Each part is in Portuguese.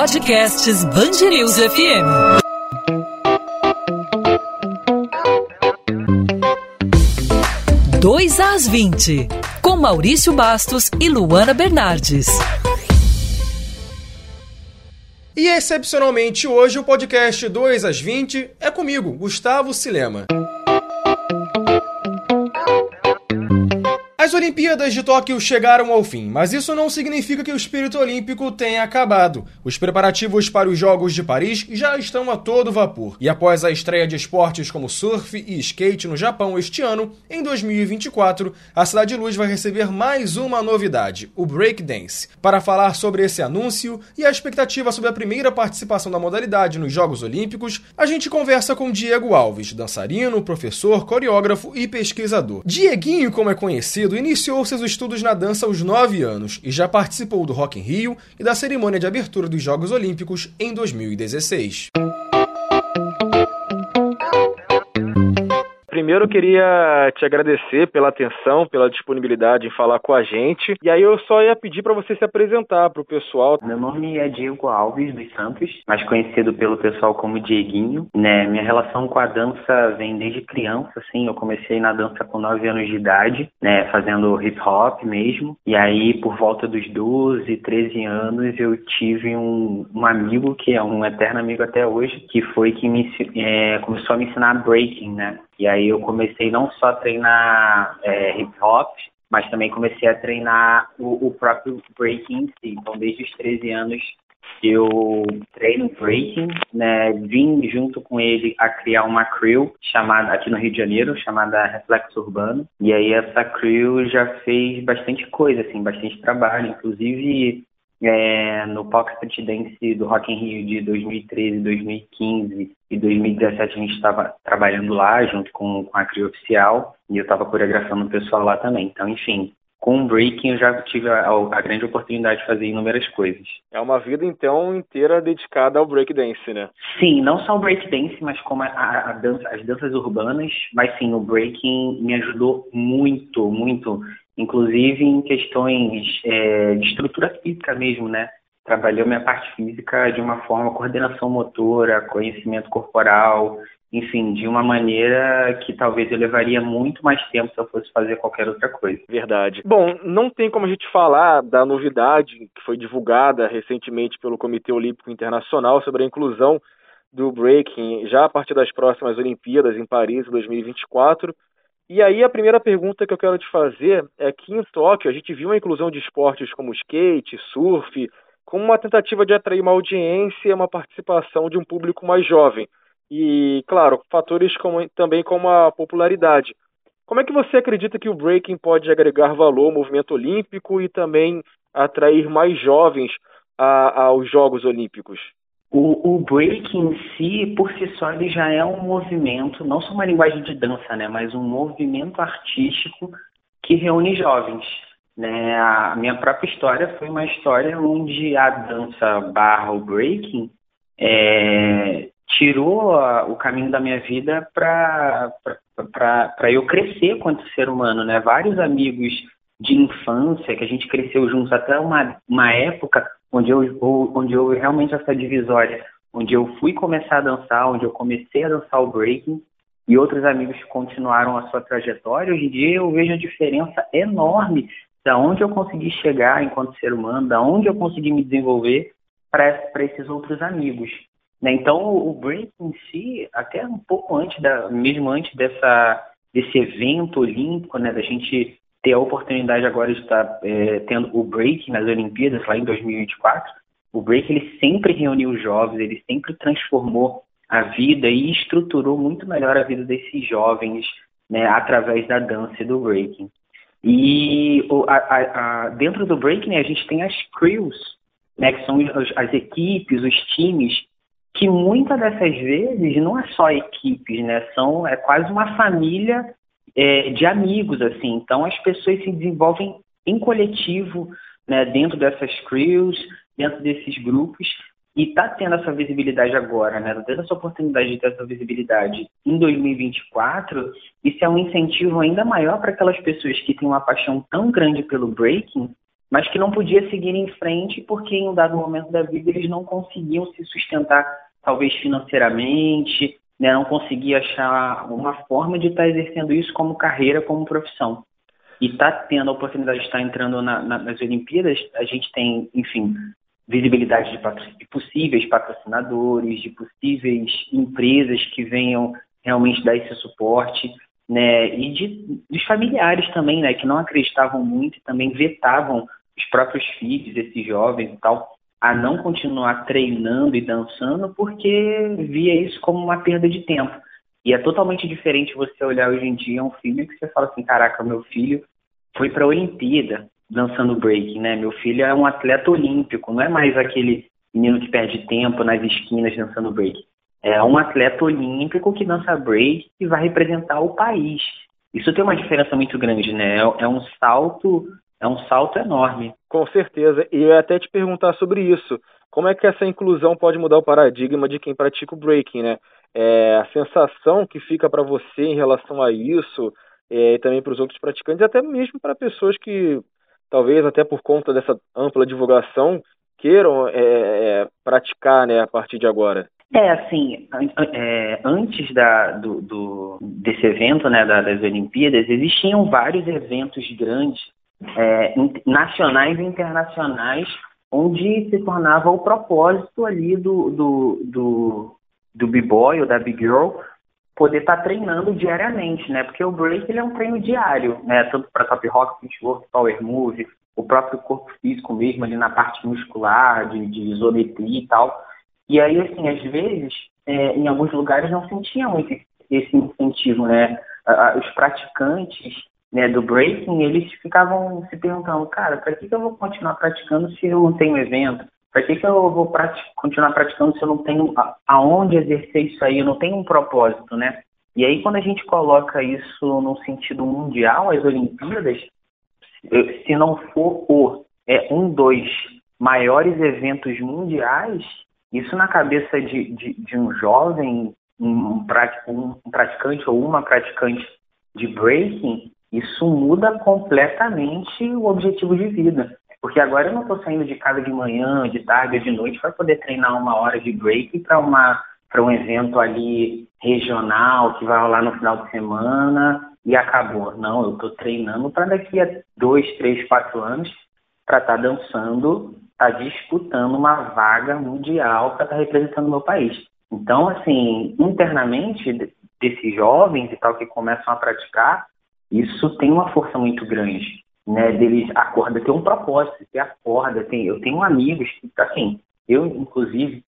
Podcasts Bangerils FM. Dois às 20, com Maurício Bastos e Luana Bernardes. E excepcionalmente hoje o podcast 2 às 20 é comigo, Gustavo Silema. Olimpíadas de Tóquio chegaram ao fim, mas isso não significa que o espírito olímpico tenha acabado. Os preparativos para os Jogos de Paris já estão a todo vapor. E após a estreia de esportes como surf e skate no Japão este ano, em 2024, a Cidade Luz vai receber mais uma novidade, o breakdance. Para falar sobre esse anúncio e a expectativa sobre a primeira participação da modalidade nos Jogos Olímpicos, a gente conversa com Diego Alves, dançarino, professor, coreógrafo e pesquisador. Dieguinho, como é conhecido, iniciou seus estudos na dança aos 9 anos e já participou do Rock in Rio e da cerimônia de abertura dos Jogos Olímpicos em 2016. Primeiro eu queria te agradecer pela atenção, pela disponibilidade em falar com a gente. E aí eu só ia pedir para você se apresentar para o pessoal. Meu nome é Diego Alves dos Santos, mais conhecido pelo pessoal como Dieguinho. Né, minha relação com a dança vem desde criança, assim. Eu comecei na dança com 9 anos de idade, né, fazendo hip hop mesmo. E aí, por volta dos 12, 13 anos, eu tive um, um amigo que é um eterno amigo até hoje, que foi que me é, começou a me ensinar breaking, né? E aí eu comecei não só a treinar é, hip hop, mas também comecei a treinar o, o, próprio breaking em si. Então, desde os 13 anos, eu treino breaking, né? Vim junto com ele a criar uma crew chamada aqui no Rio de Janeiro, chamada Reflexo Urbano. E aí essa crew já fez bastante coisa, assim, bastante trabalho. Inclusive é, no Palco Street Dance do Rock in Rio de 2013, 2015 e 2017 a gente estava trabalhando lá junto com, com a CRI Oficial e eu estava coreografando o pessoal lá também. Então, enfim, com o breaking eu já tive a, a, grande oportunidade de fazer inúmeras coisas. É uma vida então inteira dedicada ao breakdance, né? Sim, não só o breakdance, mas como a, a dança, as danças urbanas, mas sim, o breaking me ajudou muito, muito inclusive em questões é, de estrutura física mesmo, né? Trabalhou minha parte física de uma forma, coordenação motora, conhecimento corporal, enfim, de uma maneira que talvez eu levaria muito mais tempo se eu fosse fazer qualquer outra coisa. Verdade. Bom, não tem como a gente falar da novidade que foi divulgada recentemente pelo Comitê Olímpico Internacional sobre a inclusão do breaking já a partir das próximas Olimpíadas em Paris 2024 e aí a primeira pergunta que eu quero te fazer é que em Tóquio a gente viu a inclusão de esportes como skate, surf, como uma tentativa de atrair uma audiência e uma participação de um público mais jovem. E, claro, fatores como, também como a popularidade. Como é que você acredita que o breaking pode agregar valor ao movimento olímpico e também atrair mais jovens a, aos Jogos Olímpicos? O, o break em si, por si só, ele já é um movimento, não só uma linguagem de dança, né, mas um movimento artístico que reúne jovens. Né? A minha própria história foi uma história onde a dança barra o breaking é, tirou a, o caminho da minha vida para eu crescer quanto ser humano. Né? Vários amigos de infância, que a gente cresceu juntos até uma, uma época onde eu, onde eu realmente essa divisória, onde eu fui começar a dançar, onde eu comecei a dançar o breaking e outros amigos continuaram a sua trajetória. Hoje em dia eu vejo a diferença enorme da onde eu consegui chegar enquanto ser humano, da onde eu consegui me desenvolver para esses outros amigos. Né? Então o break em si, até um pouco antes da, mesmo antes dessa desse evento olímpico, né, da gente ter a oportunidade agora de estar é, tendo o break nas Olimpíadas lá em 2024. O break ele sempre reuniu jovens, ele sempre transformou a vida e estruturou muito melhor a vida desses jovens, né, através da dança e do breaking. E o, a, a, a, dentro do breaking a gente tem as crews, né, que são as, as equipes, os times, que muitas dessas vezes não é só equipes, né, são é quase uma família é, de amigos, assim. Então as pessoas se desenvolvem em coletivo, né, dentro dessas crews, dentro desses grupos, e está tendo essa visibilidade agora, né? Está tendo essa oportunidade de ter essa visibilidade em 2024, isso é um incentivo ainda maior para aquelas pessoas que têm uma paixão tão grande pelo breaking mas que não podia seguir em frente porque em um dado momento da vida eles não conseguiam se sustentar, talvez financeiramente, né, não conseguia achar uma forma de estar tá exercendo isso como carreira, como profissão. E está tendo a oportunidade de estar entrando na, na, nas Olimpíadas, a gente tem, enfim, visibilidade de, de possíveis patrocinadores, de possíveis empresas que venham realmente dar esse suporte né, e de, dos familiares também, né, que não acreditavam muito e também vetavam os próprios filhos, esses jovens e tal, a não continuar treinando e dançando porque via isso como uma perda de tempo. E é totalmente diferente você olhar hoje em dia um filho que você fala assim, caraca, meu filho foi para a Olimpíada dançando breaking, né? Meu filho é um atleta olímpico, não é mais aquele menino que perde tempo nas esquinas dançando break é um atleta olímpico que dança break e vai representar o país. Isso tem uma diferença muito grande, né? É, é um salto, é um salto enorme. Com certeza. E eu ia até te perguntar sobre isso. Como é que essa inclusão pode mudar o paradigma de quem pratica o breaking, né? É, a sensação que fica para você em relação a isso é, e também para os outros praticantes, até mesmo para pessoas que talvez até por conta dessa ampla divulgação queiram é, é, praticar, né, a partir de agora. É, assim, é, antes da, do, do, desse evento, né, das Olimpíadas, existiam vários eventos grandes, é, nacionais e internacionais, onde se tornava o propósito ali do, do, do, do b-boy ou da b-girl poder estar tá treinando diariamente, né? Porque o break ele é um treino diário, né? Tanto para top rock, footwork, power move, o próprio corpo físico mesmo ali na parte muscular, de, de isometria e tal. E aí, assim, às vezes, é, em alguns lugares não sentia muito esse incentivo, né? Os praticantes né, do breaking, eles ficavam se perguntando, cara, para que, que eu vou continuar praticando se eu não tenho evento? Para que, que eu vou prati continuar praticando se eu não tenho aonde exercer isso aí? Eu não tenho um propósito, né? E aí, quando a gente coloca isso no sentido mundial, as Olimpíadas, se não for o é, um dos maiores eventos mundiais, isso na cabeça de, de, de um jovem, um, um praticante ou uma praticante de breaking, isso muda completamente o objetivo de vida. Porque agora eu não estou saindo de casa de manhã, de tarde de noite para poder treinar uma hora de break para uma para um evento ali regional que vai rolar no final de semana e acabou. Não, eu estou treinando para daqui a dois, três, quatro anos para estar tá dançando está disputando uma vaga mundial para estar tá representando o meu país. Então, assim, internamente, desses jovens e tal que começam a praticar, isso tem uma força muito grande, né? Deles acorda, tem um propósito, você acorda, tem, eu tenho amigos que, assim, eu, inclusive,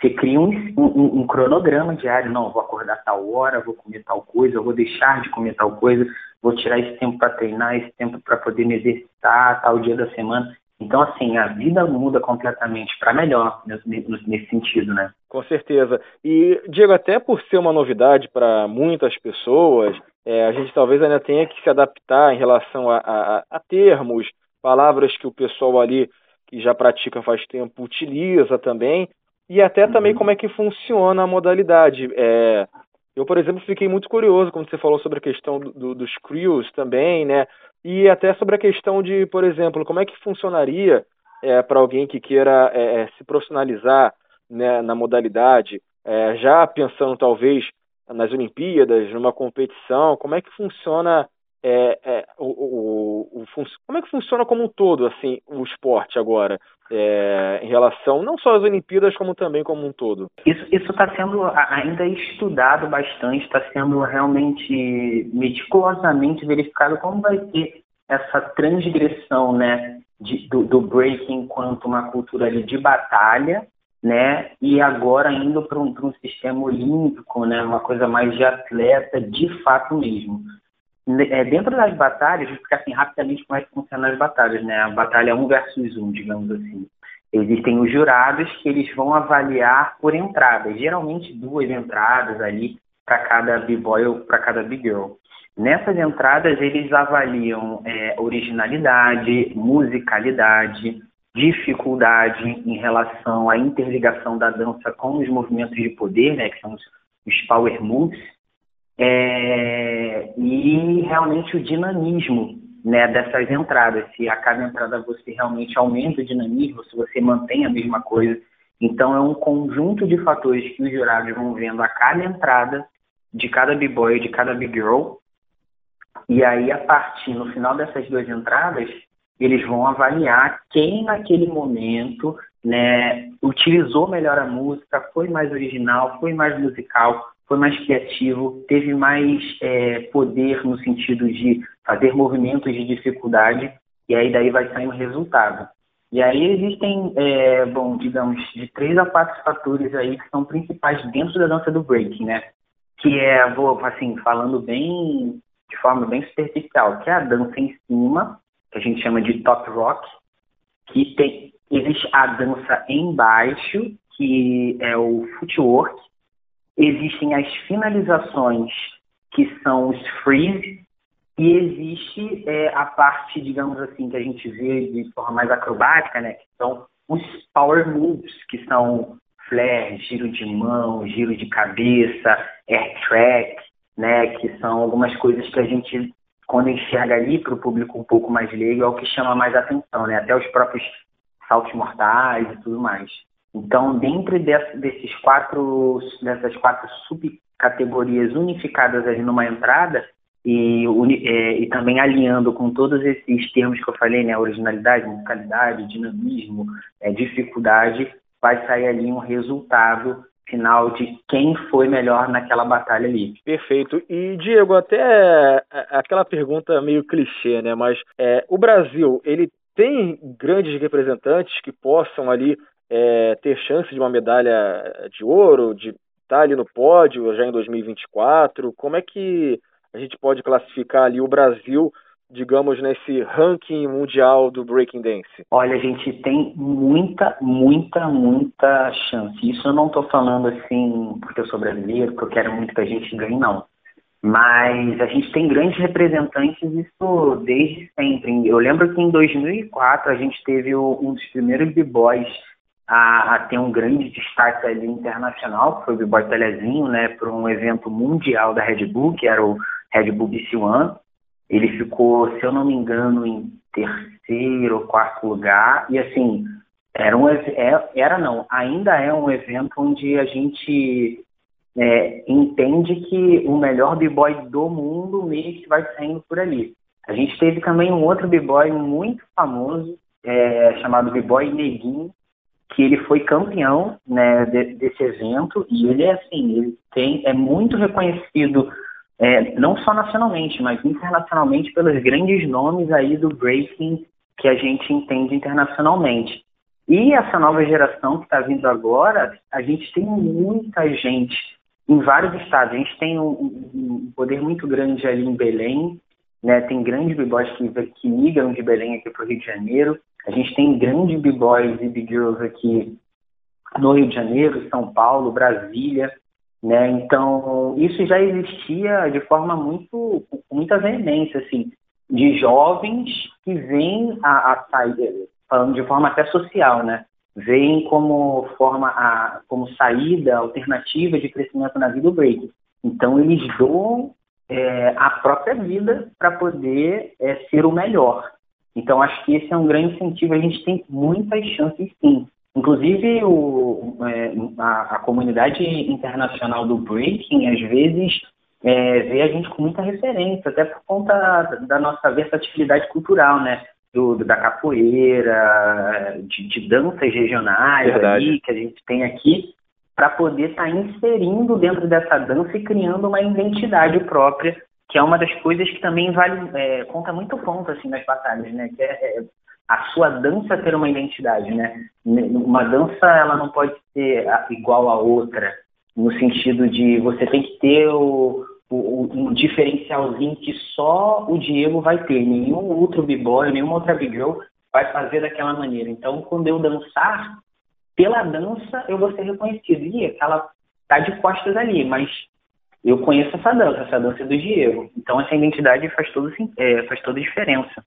você cria um, um, um, cronograma diário, não, vou acordar tal hora, vou comer tal coisa, vou deixar de comer tal coisa, vou tirar esse tempo para treinar, esse tempo para poder me exercitar, tal dia da semana. Então, assim, a vida muda completamente para melhor nesse sentido, né? Com certeza. E, Diego, até por ser uma novidade para muitas pessoas, é, a gente talvez ainda tenha que se adaptar em relação a, a, a, termos, palavras que o pessoal ali que já pratica faz tempo utiliza também, e até uhum. também como é que funciona a modalidade. É, eu, por exemplo, fiquei muito curioso quando você falou sobre a questão do, do, dos crews também, né? E até sobre a questão de, por exemplo, como é que funcionaria é, para alguém que queira é, é, se profissionalizar né, na modalidade, é, já pensando talvez nas Olimpíadas, numa competição, como é que funciona é, é, o, o, o, como é que funciona como um todo assim o esporte agora é, em relação não só às Olimpíadas como também como um todo? Isso está sendo ainda estudado bastante está sendo realmente meticulosamente verificado como vai ser essa transgressão né de, do, do breaking enquanto uma cultura de batalha né? E agora indo para um, um sistema olímpico, né? Uma coisa mais de atleta, de fato mesmo é, dentro das batalhas, porque assim, rapidamente como é que funcionam as batalhas, né? A batalha 1 versus 1, digamos assim. Existem os jurados que eles vão avaliar por entradas, geralmente duas entradas ali para cada b-boy ou para cada b-girl. Nessas entradas, eles avaliam é, originalidade, musicalidade, dificuldade em relação à interligação da dança com os movimentos de poder, né, que são os, os power moves, é, e realmente o dinamismo né, dessas entradas, se a cada entrada você realmente aumenta o dinamismo, se você mantém a mesma coisa. Então é um conjunto de fatores que os jurados vão vendo a cada entrada de cada b-boy, de cada b-girl, e aí a partir no final dessas duas entradas, eles vão avaliar quem naquele momento né, utilizou melhor a música, foi mais original, foi mais musical, foi mais criativo, teve mais é, poder no sentido de fazer movimentos de dificuldade, e aí daí vai sair um resultado. E aí existem, é, bom, digamos, de três a quatro fatores aí que são principais dentro da dança do breaking, né? Que é, vou assim, falando bem, de forma bem superficial, que é a dança em cima, que a gente chama de top rock, que tem, existe a dança embaixo, que é o footwork, existem as finalizações, que são os freeze, e existe é, a parte, digamos assim, que a gente vê de forma mais acrobática, né, que são os power moves, que são flare, giro de mão, giro de cabeça, air track, né, que são algumas coisas que a gente, quando enxerga ali para o público um pouco mais leigo, é o que chama mais atenção, né, até os próprios saltos mortais e tudo mais. Então, dentro desses quatro, dessas quatro subcategorias unificadas ali numa entrada, e, é, e, também alinhando com todos esses termos que eu falei, né, originalidade, musicalidade, dinamismo, é, dificuldade, vai sair ali um resultado final de quem foi melhor naquela batalha ali. Perfeito. E Diego, até aquela pergunta meio clichê, né? Mas é, o Brasil, ele tem grandes representantes que possam ali é, ter chance de uma medalha de ouro, de estar ali no pódio já em 2024? Como é que a gente pode classificar ali o Brasil, digamos, nesse ranking mundial do breaking dance? Olha, a gente tem muita, muita, muita chance. Isso eu não estou falando assim porque eu sou brasileiro, porque eu quero muito que a gente ganhe, não. Mas a gente tem grandes representantes, isso desde sempre. Eu lembro que em 2004 a gente teve um dos primeiros b-boys a, a, ter um grande destaque ali internacional, que foi o B-Boy Telezinho, né, para um evento mundial da Red Bull, que era o Red Bull BC One. Ele ficou, se eu não me engano, em terceiro ou quarto lugar. E assim, era um é, era não, ainda é um evento onde a gente é, entende que o melhor b-boy do mundo meio que vai saindo por ali. A gente teve também um outro b-boy muito famoso, é, chamado b-boy Neguinho, que ele foi campeão né, de, desse evento e ele é assim, ele tem, é muito reconhecido é, não só nacionalmente, mas internacionalmente pelos grandes nomes aí do breaking que a gente entende internacionalmente. E essa nova geração que está vindo agora, a gente tem muita gente em vários estados. A gente tem um, um poder muito grande ali em Belém, né? Tem grandes b-boys que, que migram de Belém aqui para o Rio de Janeiro. A gente tem grandes b-boys e b-girls aqui no Rio de Janeiro, São Paulo, Brasília, né? Então, isso já existia de forma muito, muita veemência, assim, de jovens que vêm a, a sair, falando de forma até social, né? Vêm como forma, a, como saída alternativa de crescimento na vida do break. Então, eles doam é, a própria vida para poder é, ser o melhor. Então, acho que esse é um grande incentivo. A gente tem muitas chances, sim. Inclusive, o, é, a, a, comunidade internacional do breaking, às vezes, é, vê a gente com muita referência, até por conta da nossa versatilidade cultural, né? Do, da capoeira, de, de danças regionais ali, que a gente tem aqui, para poder estar tá inserindo dentro dessa dança e criando uma identidade própria, que é uma das coisas que também vale é, conta muito ponto assim nas batalhas, né? Que é, é, a sua dança ter uma identidade, né? Uma dança ela não pode ser igual a outra, no sentido de você tem que ter o, o, um diferencialzinho que só o Diego vai ter, nenhum outro b-boy, nenhuma outra b-girl vai fazer daquela maneira. Então, quando eu dançar, pela dança eu vou ser reconhecido. E ela tá de costas ali, mas eu conheço essa dança, essa dança é do Diego. Então essa identidade faz, todo, é, faz toda a diferença.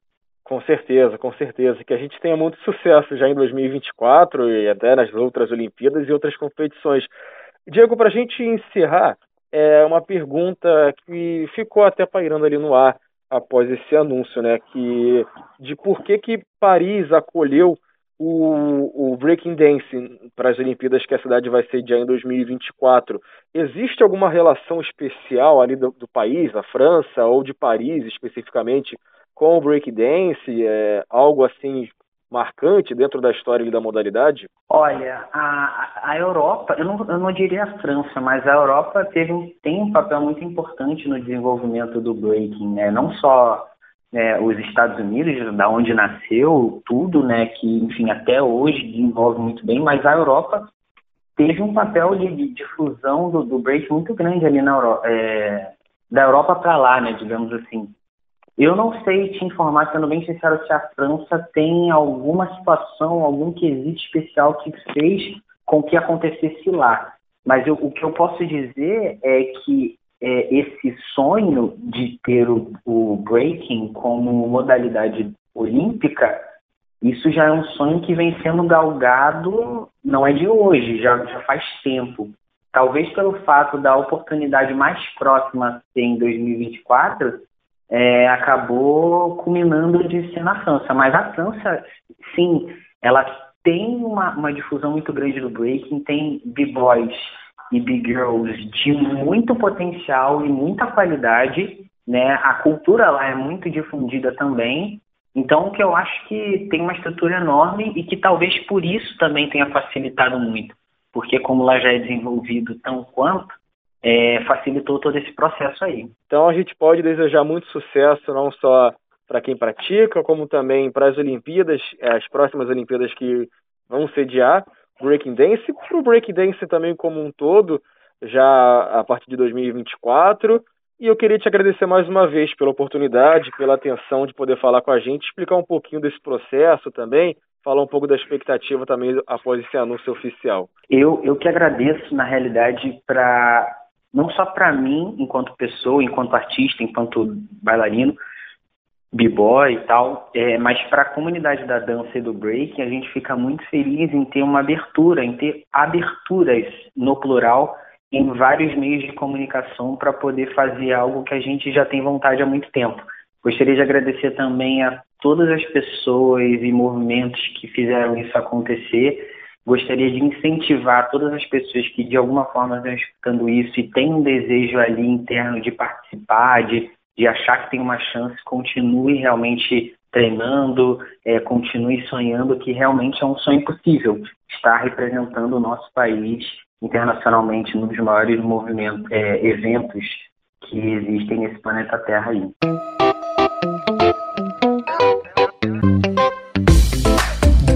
Com certeza, com certeza. Que a gente tenha muito sucesso já em 2024 e até nas outras Olimpíadas e outras competições. Diego, para a gente encerrar, é uma pergunta que ficou até pairando ali no ar. após esse anúncio, né? Que de por que que Paris acolheu o, o Breaking Dance para as Olimpíadas que a cidade vai sediar em 2024. Existe alguma relação especial ali do, do país, da França ou de Paris especificamente, com o Breaking Dance? É, algo assim marcante dentro da história da modalidade? Olha, a, a Europa, eu não, eu não diria a França, mas a Europa teve tem um papel muito importante no desenvolvimento do breaking, né? Não só né, os Estados Unidos, da onde nasceu tudo, né, que enfim até hoje desenvolve muito bem, mas a Europa teve um papel de, difusão do, do break muito grande ali na Europa, é, da Europa para lá, né, digamos assim. Eu não sei te informar, sendo bem sincero, se a França tem alguma situação, algum quesito especial que fez com que acontecesse lá. Mas eu, o que eu posso dizer é que é, esse sonho de ter o, o breaking como modalidade olímpica, isso já é um sonho que vem sendo galgado, não é de hoje, já, já faz tempo. Talvez pelo fato da oportunidade mais próxima ser em 2024, é, acabou culminando de ser na França. Mas a França, sim, ela tem uma, uma difusão muito grande do breaking, tem b-boys e big girls de muito potencial e muita qualidade, né? A cultura lá é muito difundida também. Então, que eu acho que tem uma estrutura enorme e que talvez por isso também tenha facilitado muito, porque como lá já é desenvolvido tão quanto, é, facilitou todo esse processo aí. Então, a gente pode desejar muito sucesso não só para quem pratica, como também para as Olimpíadas, as próximas Olimpíadas que vão sediar breaking dance, para o break dance também como um todo, já a partir de 2024. E eu queria te agradecer mais uma vez pela oportunidade, pela atenção de poder falar com a gente, explicar um pouquinho desse processo também, falar um pouco da expectativa também após esse anúncio oficial. Eu, eu que agradeço, na realidade, para não só para mim, enquanto pessoa, enquanto artista, enquanto bailarino, b-boy e tal, é, mas para a comunidade da dança e do break, a gente fica muito feliz em ter uma abertura, em ter aberturas no plural em vários meios de comunicação para poder fazer algo que a gente já tem vontade há muito tempo. Gostaria de agradecer também a todas as pessoas e movimentos que fizeram isso acontecer. Gostaria de incentivar todas as pessoas que de alguma forma estão escutando isso e têm um desejo ali interno de participar, de de achar que tem uma chance, continue realmente treinando, é, continue sonhando que realmente é um sonho possível estar representando o nosso país internacionalmente num dos maiores movimentos, é, eventos que existem nesse planeta Terra aí.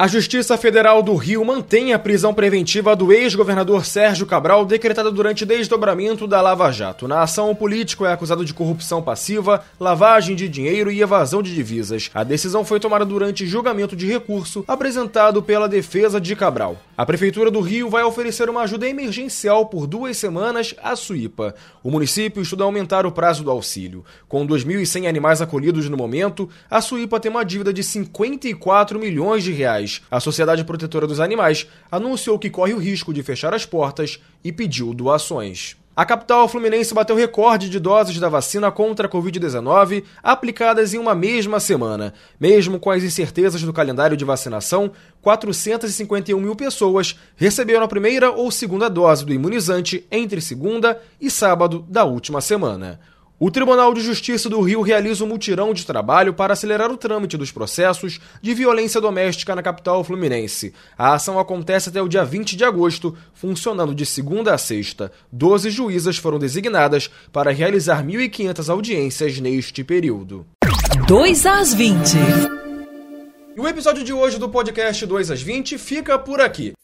A Justiça Federal do Rio mantém a prisão preventiva do ex-governador Sérgio Cabral, decretada durante desdobramento da Lava Jato. Na ação, o político é acusado de corrupção passiva, lavagem de dinheiro e evasão de divisas. A decisão foi tomada durante julgamento de recurso apresentado pela defesa de Cabral. A Prefeitura do Rio vai oferecer uma ajuda emergencial por duas semanas à Suípa. O município estuda aumentar o prazo do auxílio. Com 2.100 animais acolhidos no momento, a Suípa tem uma dívida de 54 milhões de reais. A Sociedade Protetora dos Animais anunciou que corre o risco de fechar as portas e pediu doações. A capital fluminense bateu recorde de doses da vacina contra a Covid-19 aplicadas em uma mesma semana. Mesmo com as incertezas do calendário de vacinação, 451 mil pessoas receberam a primeira ou segunda dose do imunizante entre segunda e sábado da última semana. O Tribunal de Justiça do Rio realiza um mutirão de trabalho para acelerar o trâmite dos processos de violência doméstica na capital fluminense. A ação acontece até o dia 20 de agosto, funcionando de segunda a sexta. Doze juízas foram designadas para realizar 1.500 audiências neste período. 2 às 20. E o episódio de hoje do podcast 2 às 20 fica por aqui.